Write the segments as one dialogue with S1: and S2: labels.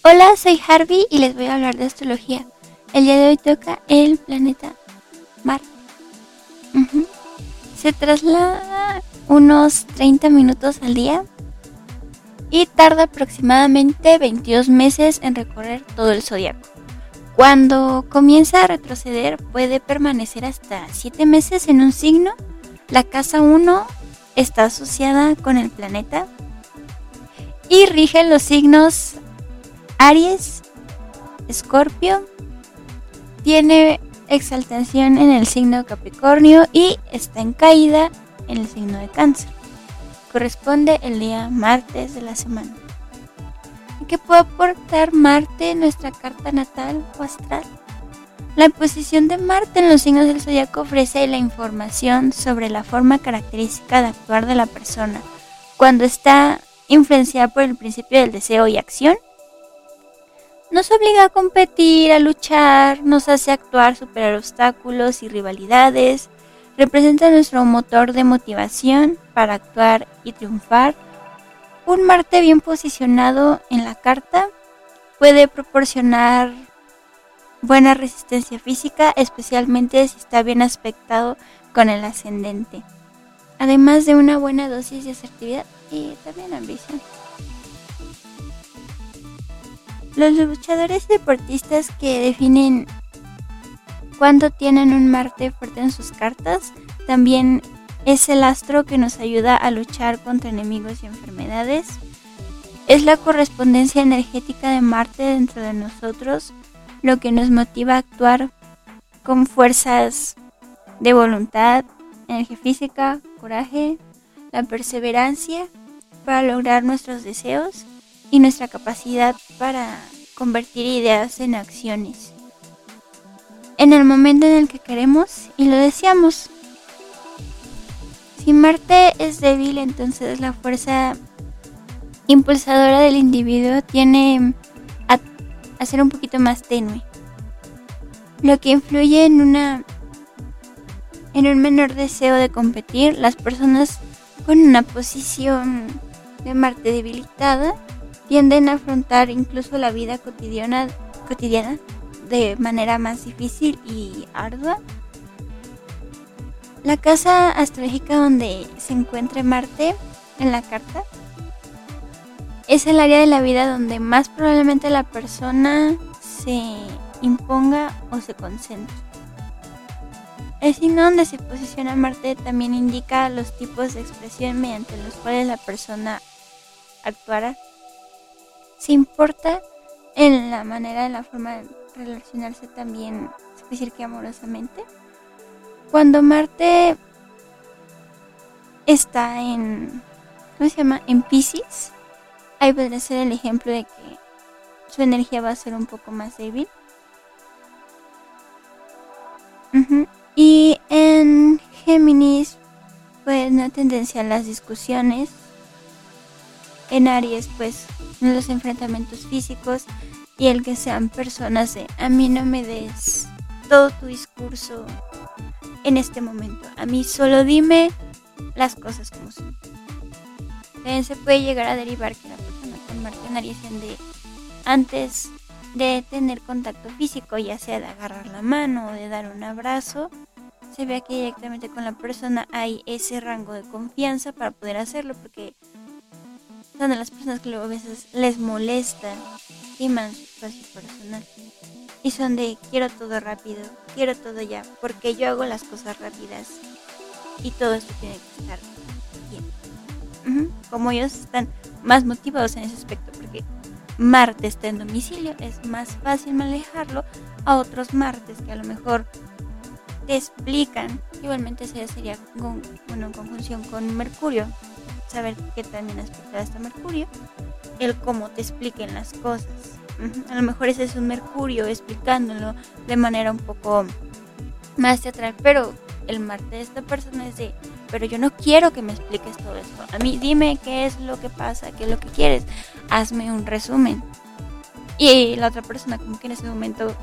S1: Hola, soy Harvey y les voy a hablar de astrología. El día de hoy toca el planeta Marte. Se traslada unos 30 minutos al día y tarda aproximadamente 22 meses en recorrer todo el zodiaco. Cuando comienza a retroceder puede permanecer hasta 7 meses en un signo. La casa 1 está asociada con el planeta y rige los signos Aries, Escorpio, tiene exaltación en el signo Capricornio y está en caída en el signo de Cáncer. Corresponde el día martes de la semana. ¿Qué puede aportar Marte en nuestra carta natal o astral? La posición de Marte en los signos del zodiaco ofrece la información sobre la forma característica de actuar de la persona cuando está influenciada por el principio del deseo y acción. Nos obliga a competir, a luchar, nos hace actuar, superar obstáculos y rivalidades, representa nuestro motor de motivación para actuar y triunfar. Un Marte bien posicionado en la carta puede proporcionar buena resistencia física, especialmente si está bien aspectado con el ascendente. Además de una buena dosis de asertividad y también ambición. Los luchadores deportistas que definen cuando tienen un Marte fuerte en sus cartas, también es el astro que nos ayuda a luchar contra enemigos y enfermedades. Es la correspondencia energética de Marte dentro de nosotros lo que nos motiva a actuar con fuerzas de voluntad, energía física, coraje, la perseverancia para lograr nuestros deseos y nuestra capacidad para convertir ideas en acciones. En el momento en el que queremos y lo deseamos. Si Marte es débil, entonces la fuerza impulsadora del individuo tiene a, a ser un poquito más tenue. Lo que influye en una en un menor deseo de competir, las personas con una posición de Marte debilitada tienden a afrontar incluso la vida cotidiana, cotidiana de manera más difícil y ardua. La casa astrológica donde se encuentra Marte en la carta es el área de la vida donde más probablemente la persona se imponga o se concentre. El signo donde se posiciona Marte también indica los tipos de expresión mediante los cuales la persona actuará. Se importa en la manera, en la forma de relacionarse también, es decir, que amorosamente. Cuando Marte está en, ¿cómo se llama? En Pisces, ahí podría ser el ejemplo de que su energía va a ser un poco más débil. Ujú. Y en Géminis, pues una tendencia a las discusiones. En Aries, pues los enfrentamientos físicos y el que sean personas de a mí no me des todo tu discurso en este momento. A mí solo dime las cosas como son. También se puede llegar a derivar que la persona con Marte en Aries de antes de tener contacto físico, ya sea de agarrar la mano o de dar un abrazo, se ve que directamente con la persona hay ese rango de confianza para poder hacerlo, porque son de las personas que luego a veces les molesta, estiman su espacio personal. Y son de quiero todo rápido, quiero todo ya, porque yo hago las cosas rápidas y todo esto tiene que estar bien. Como ellos están más motivados en ese aspecto, porque Marte está en domicilio, es más fácil manejarlo a otros Martes que a lo mejor te explican. Igualmente se sería con, bueno, en conjunción con Mercurio, saber qué también aspecto está Mercurio, el cómo te expliquen las cosas. A lo mejor ese es un Mercurio explicándolo de manera un poco más teatral, pero el Marte de esta persona es de, pero yo no quiero que me expliques todo esto. A mí dime qué es lo que pasa, qué es lo que quieres. Hazme un resumen. Y la otra persona como que en ese momento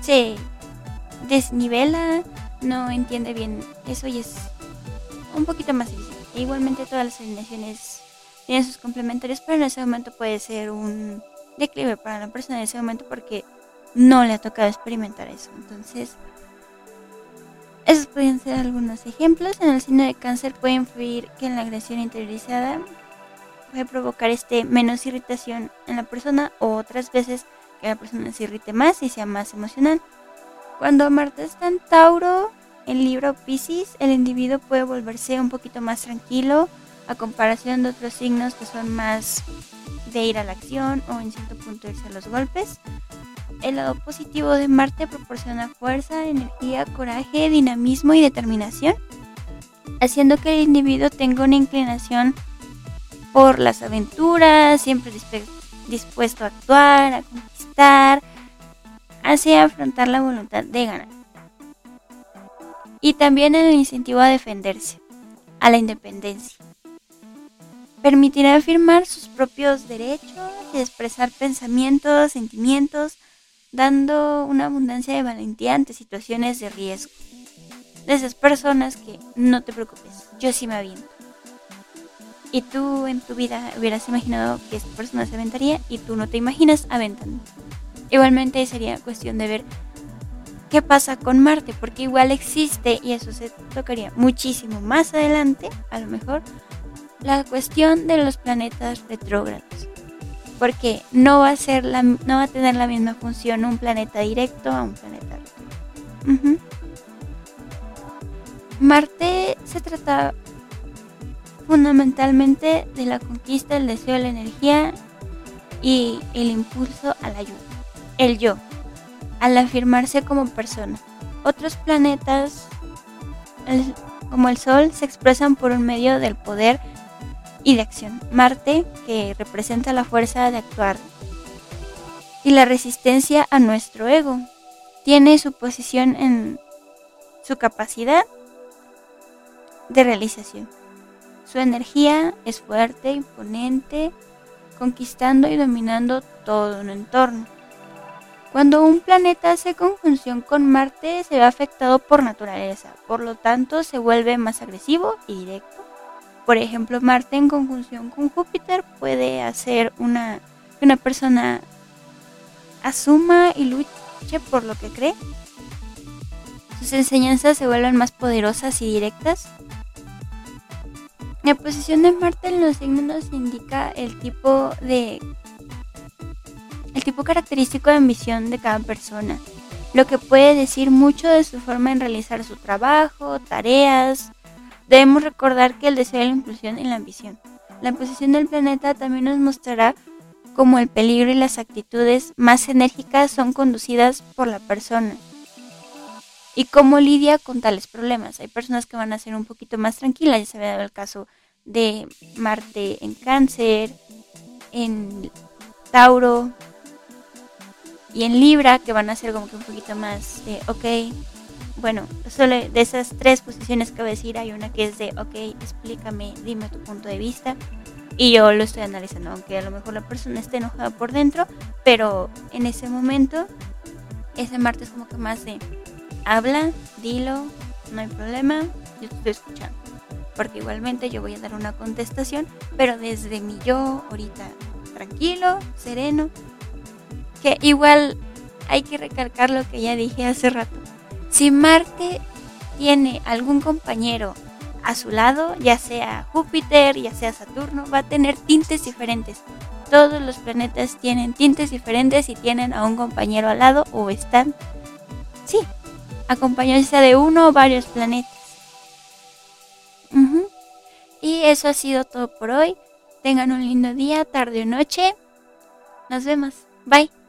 S1: se desnivela, no entiende bien eso y es un poquito más difícil. Igualmente todas las alineaciones tienen sus complementarios, pero en ese momento puede ser un declive para la persona en ese momento porque no le ha tocado experimentar eso. Entonces, esos pueden ser algunos ejemplos. En el signo de cáncer puede influir que en la agresión interiorizada puede provocar este menos irritación en la persona o otras veces que la persona se irrite más y sea más emocional. Cuando Marte está en Tauro, en libro Pisces, el individuo puede volverse un poquito más tranquilo a comparación de otros signos que son más de ir a la acción o en cierto punto irse a los golpes. El lado positivo de Marte proporciona fuerza, energía, coraje, dinamismo y determinación, haciendo que el individuo tenga una inclinación por las aventuras, siempre dispuesto a actuar, a conquistar, hacia afrontar la voluntad de ganar. Y también el incentivo a defenderse, a la independencia. Permitirá afirmar sus propios derechos y expresar pensamientos, sentimientos, dando una abundancia de valentía ante situaciones de riesgo. De esas personas que no te preocupes, yo sí me aviento. Y tú en tu vida hubieras imaginado que esta persona se aventaría y tú no te imaginas aventando. Igualmente sería cuestión de ver qué pasa con Marte, porque igual existe, y eso se tocaría muchísimo más adelante, a lo mejor, la cuestión de los planetas retrógrados porque no va a ser la, no va a tener la misma función un planeta directo a un planeta retrógrado. Marte se trata fundamentalmente de la conquista, el deseo, la energía y el impulso a la ayuda, el yo, al afirmarse como persona. Otros planetas, como el Sol, se expresan por un medio del poder y de acción. Marte, que representa la fuerza de actuar y la resistencia a nuestro ego, tiene su posición en su capacidad de realización. Su energía es fuerte, imponente, conquistando y dominando todo un entorno. Cuando un planeta hace conjunción con Marte se ve afectado por naturaleza, por lo tanto se vuelve más agresivo y directo por ejemplo, Marte en conjunción con Júpiter puede hacer una, que una persona asuma y luche por lo que cree. Sus enseñanzas se vuelven más poderosas y directas. La posición de Marte en los signos indica el tipo de el tipo característico de ambición de cada persona, lo que puede decir mucho de su forma en realizar su trabajo, tareas, Debemos recordar que el deseo de la inclusión y la ambición. La posición del planeta también nos mostrará cómo el peligro y las actitudes más enérgicas son conducidas por la persona y cómo lidia con tales problemas. Hay personas que van a ser un poquito más tranquilas, ya se ve el caso de Marte en cáncer, en Tauro y en Libra, que van a ser como que un poquito más de, ok, bueno, solo de esas tres posiciones que voy a decir, hay una que es de, ok, explícame, dime tu punto de vista. Y yo lo estoy analizando, aunque a lo mejor la persona esté enojada por dentro, pero en ese momento, ese martes como que más de, habla, dilo, no hay problema, yo te estoy escuchando. Porque igualmente yo voy a dar una contestación, pero desde mi yo, ahorita, tranquilo, sereno, que igual hay que recalcar lo que ya dije hace rato si Marte tiene algún compañero a su lado, ya sea Júpiter, ya sea Saturno, va a tener tintes diferentes. Todos los planetas tienen tintes diferentes y tienen a un compañero al lado o están, sí, acompañados de uno o varios planetas. Y eso ha sido todo por hoy. Tengan un lindo día, tarde o noche. Nos vemos. Bye.